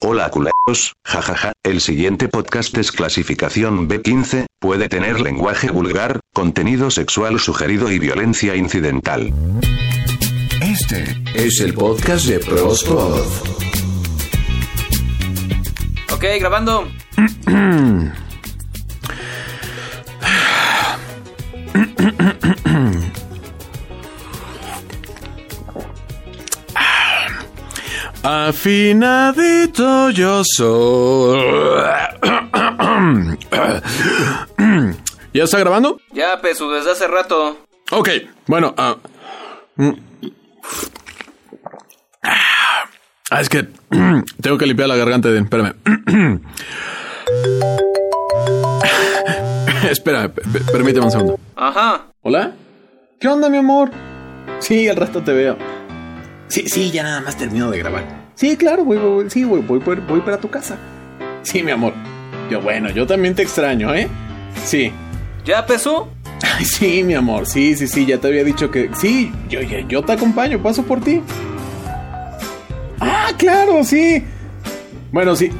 Hola culeros, jajaja, el siguiente podcast es clasificación B15, puede tener lenguaje vulgar, contenido sexual sugerido y violencia incidental. Este es el podcast de Prospod. Ok, grabando. Afinadito yo soy. ¿Ya está grabando? Ya, Pesu, desde hace rato. Ok, bueno. ah, mm. Ah, es que tengo que limpiar la garganta de... Espérame. Espera, permíteme un segundo. Ajá. ¿Hola? ¿Qué onda, mi amor? Sí, al rato te veo. Sí, sí, ya nada más termino de grabar. Sí, claro, voy, voy, voy- sí, voy, voy, por- voy para tu casa. Sí, mi amor. Yo, bueno, yo también te extraño, ¿eh? Sí. ¿Ya, Pesu? Ay, sí, mi amor, sí, sí, sí, ya te había dicho que... Sí, yo, yo, yo te acompaño, paso por ti. Ah, claro, sí. Bueno, sí.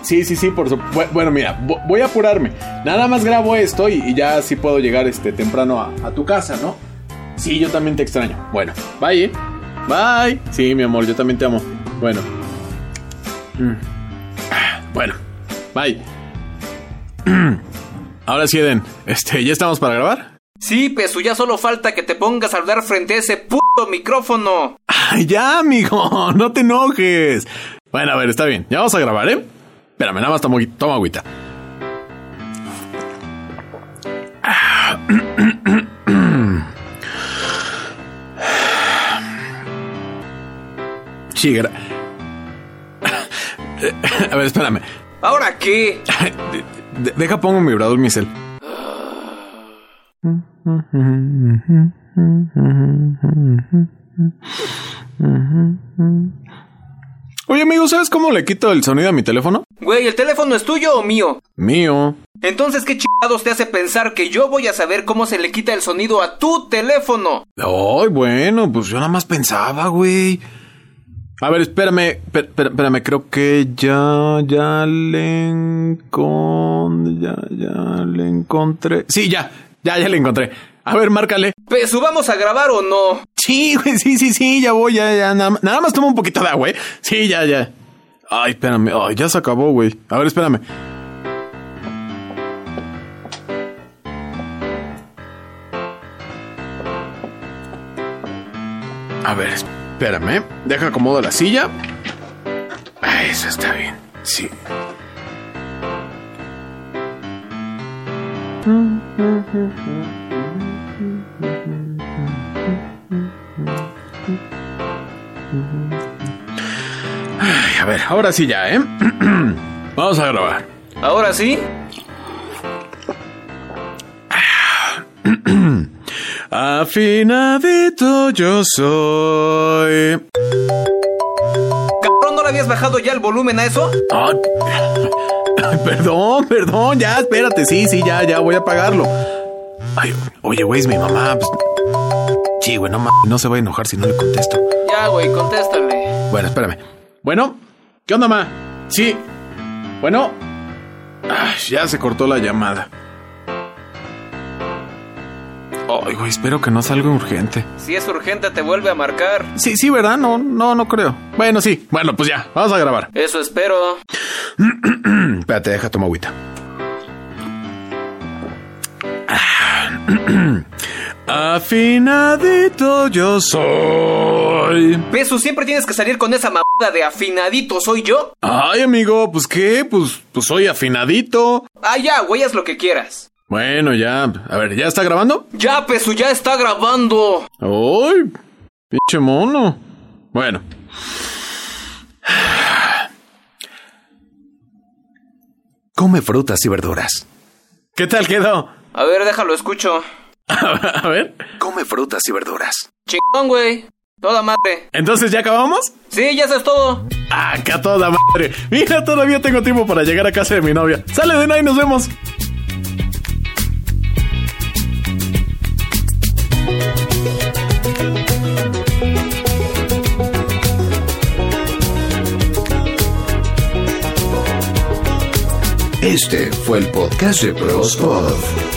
Sí, sí, sí, por supuesto. Bueno, mira, vo- voy a apurarme. Nada más grabo esto y, y ya sí puedo llegar este temprano a, a tu casa, ¿no? Sí, yo también te extraño. Bueno, bye. Bye. Sí, mi amor, yo también te amo. Bueno. Mm. Ah, Bueno, bye. Ahora sí, Eden, este, ¿ya estamos para grabar? Sí, Pesu, ya solo falta que te pongas a hablar frente a ese puto micrófono. Ay, ya, amigo, no te enojes. Bueno, a ver, está bien, ya vamos a grabar, ¿eh? Espérame, nada más tomo, toma agüita. Sí, gra- A ver, espérame. ¿Ahora qué? De- de- deja pongo mi vibrador, mi cel. Oye, amigo, ¿sabes cómo le quito el sonido a mi teléfono? Güey, ¿el teléfono es tuyo o mío? Mío. Entonces, ¿qué chingados te hace pensar que yo voy a saber cómo se le quita el sonido a tu teléfono? Ay, bueno, pues yo nada más pensaba, güey. A ver, espérame, per- per- espérame, creo que ya, ya le encon... ya, ya le encontré. Sí, ya, ya, ya le encontré. A ver, márcale. Pesu, ¿vamos a grabar o no? Sí, güey, sí, sí, sí, ya voy, ya, ya, nada, más- nada más toma un poquito de agua, ¿eh? Sí, ya, ya. Ay, espérame, ay, ya se acabó, güey. A ver, espérame. A ver, espérame. Deja acomodo la silla. Ah, eso está bien. Sí. A ver, ahora sí ya, ¿eh? Vamos a grabar. ¿Ahora sí? Afinadito yo soy. ¿Cabrón, no le habías bajado ya el volumen a eso? Ah, perdón, perdón, ya, espérate, sí, sí, ya, ya voy a pagarlo. Ay, oye, güey, es mi mamá. Pues... Sí, güey, no, no se va a enojar si no le contesto. Ya, güey, contéstale. Bueno, espérame. Bueno, ¿qué onda, ma? Sí. Bueno. Ay, ya se cortó la llamada. Ay, güey, espero que no salga urgente. Si es urgente, te vuelve a marcar. Sí, sí, ¿verdad? No, no, no creo. Bueno, sí. Bueno, pues ya, vamos a grabar. Eso espero. Espérate, deja tomar agüita. Afinadito yo soy. Pesu, siempre tienes que salir con esa mamada de afinadito, ¿soy yo? Ay, amigo, pues qué, pues, pues soy afinadito. Ah, ya, güey, haz lo que quieras. Bueno, ya. A ver, ¿ya está grabando? Ya, Pesu, ya está grabando. ¡Ay! Pinche mono. Bueno. Come frutas y verduras. ¿Qué tal quedó? A ver, déjalo, escucho. A ver. Come frutas y verduras. Chingón, güey. Toda madre. Entonces, ¿ya acabamos? Sí, ya eso es todo. Acá toda madre. Mira, todavía tengo tiempo para llegar a casa de mi novia. Sale de ahí, nos vemos. Este fue el podcast de Prospod.